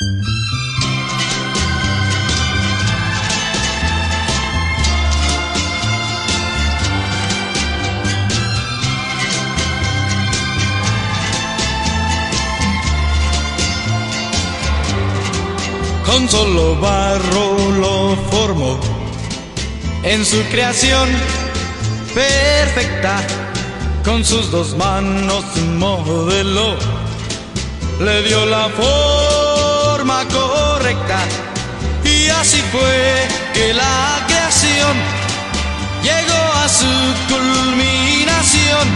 con solo barro lo formó en su creación perfecta. Con sus dos manos modeló le dio la forma correcta. Y así fue que la creación llegó a su culminación.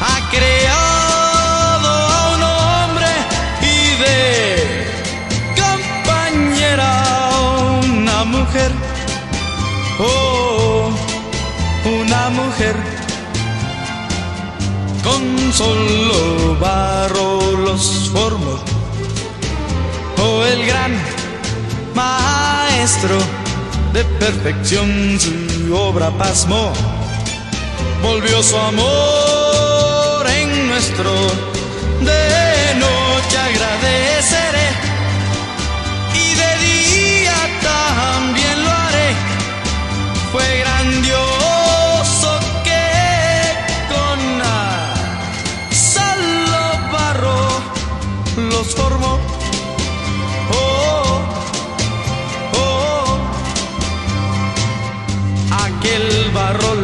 Ha creado a un hombre y de una mujer, oh, una mujer, con solo barro los formó, el gran maestro de perfección su obra pasmó, volvió su amor en nuestro,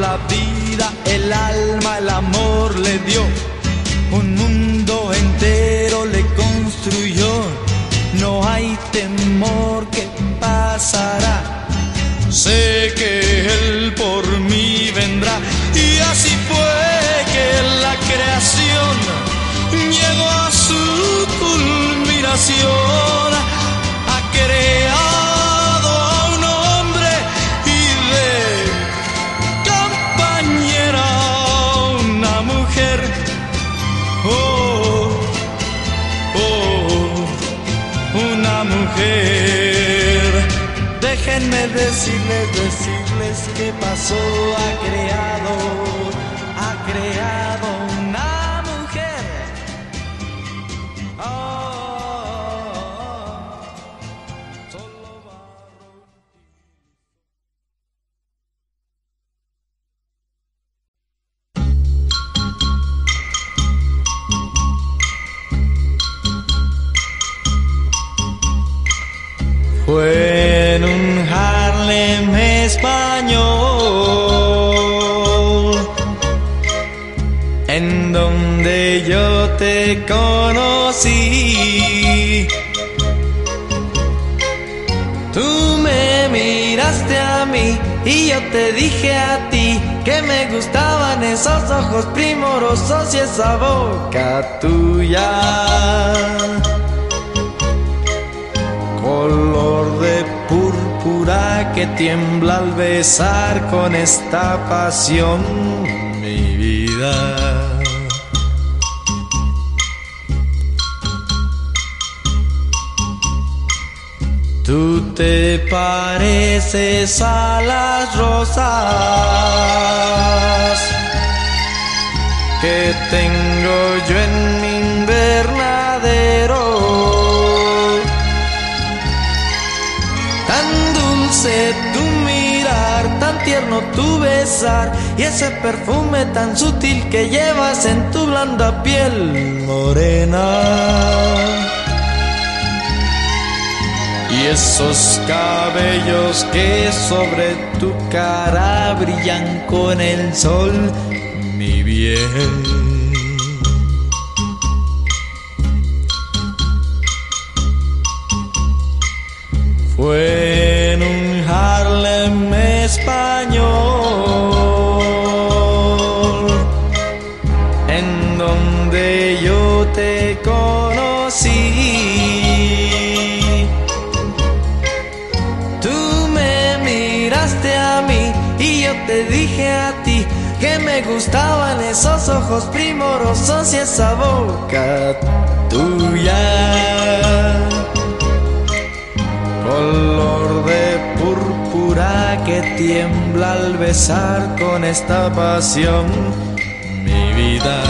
la vida, el alma, el amor le dio. Un mundo entero le construyó no hay temor que pasará. Sé que Él por mí vendrá y así fue que la creación llegó a su culminación. Déjenme decirles, decirles que pasó, ha creado, ha creado en un Harlem español en donde yo te conocí. Tú me miraste a mí y yo te dije a ti que me gustaban esos ojos primorosos y esa boca tuya que tiembla al besar con esta pasión mi vida. Tú te pareces a las rosas que tengo yo en mi invernadero tierno tu besar y ese perfume tan sutil que llevas en tu blanda piel morena. Y esos cabellos que sobre tu cara brillan con el sol, mi bien. Fue gustaban esos ojos primorosos y esa boca tuya color de púrpura que tiembla al besar con esta pasión mi vida.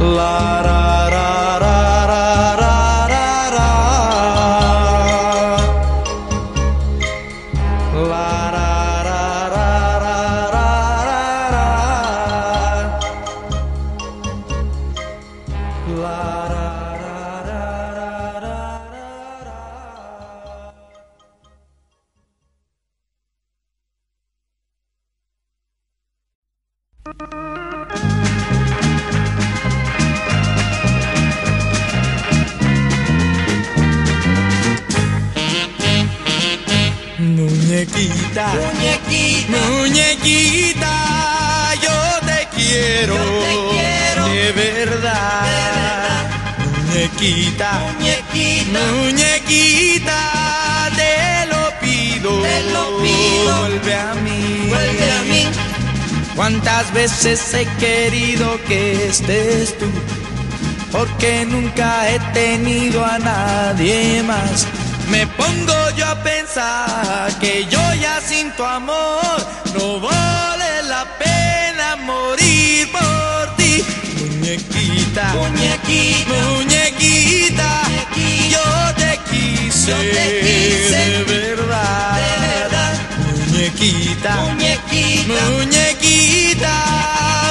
La, Muñequita, Muñequita, muñequita, yo te quiero, Yo te quiero, de verdad. Muñequita, muñequita, muñequita, te lo pido, Te lo pido. vuelve a mí, vuelve a mí. ¿Cuántas veces he querido que estés tú? Porque nunca he tenido a nadie más. Me pongo yo a pensar que yo ya sin tu amor no vale la pena morir por ti. Muñequita, Muñequita, muñequita, Muñequita. yo te quise, Yo te quise. de verdad. de verdad. Muñequita, Muñequita, Muñequita,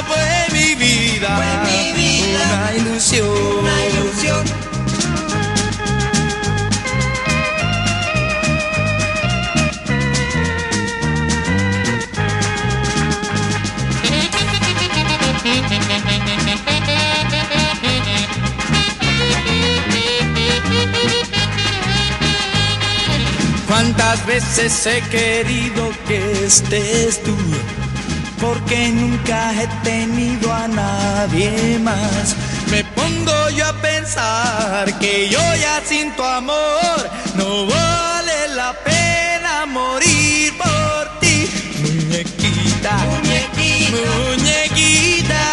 fue mi vida, Fue mi vida. una ilusión. una ilusión. Cuántas veces he querido que estés tú, porque nunca he tenido a nadie más. Me pongo yo a pensar que yo ya sin tu amor no vale la pena morir por ti, muñequita. Muñequita, Muñequita,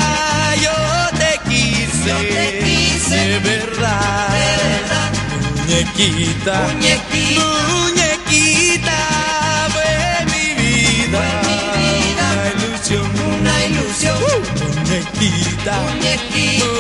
yo te quise, Yo te quise, de verdad. de verdad. Muñequita, Muñequita. muñequita, muñequita, Muñequita,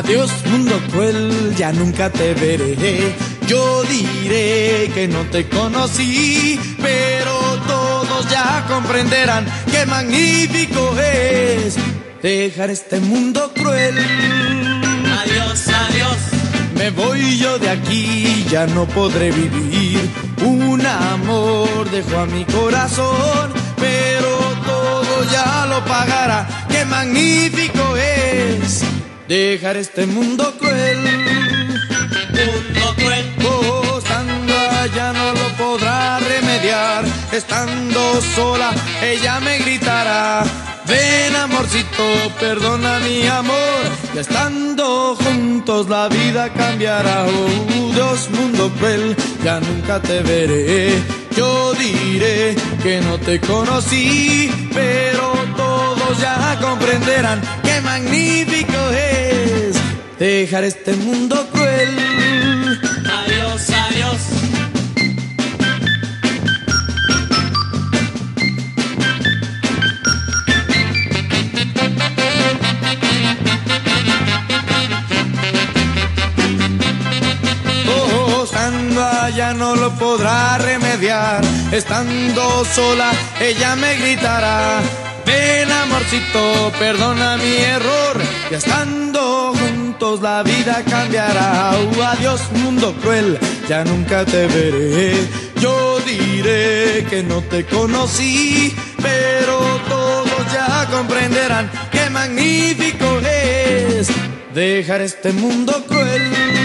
Adiós mundo cruel, ya nunca te veré. Yo diré que no te conocí, pero todos ya comprenderán qué magnífico es dejar este mundo cruel. adiós, adiós. Me voy yo de aquí, ya no podré vivir. Un amor dejó a mi corazón, pero todo ya lo pagará. Qué magnífico dejar este mundo cruel. Mundo cruel, Oh, estando allá no lo podrá remediar. Estando sola, ella me gritará. Ven amorcito, perdona mi amor. Y estando juntos la vida cambiará. Oh, Dios, mundo cruel, ya nunca te veré. Yo diré que no te conocí, pero todos ya comprenderán qué magnífico es dejar este mundo cruel. adiós, adiós. Oh, allá no lo podrá remediar. Estando sola, ella me gritará. Ven amorcito, perdona mi error. Y estando juntos la vida cambiará. Uh, adiós mundo cruel, ya nunca te veré. Yo diré que no te conocí, pero todos ya comprenderán qué magnífico es dejar este mundo cruel.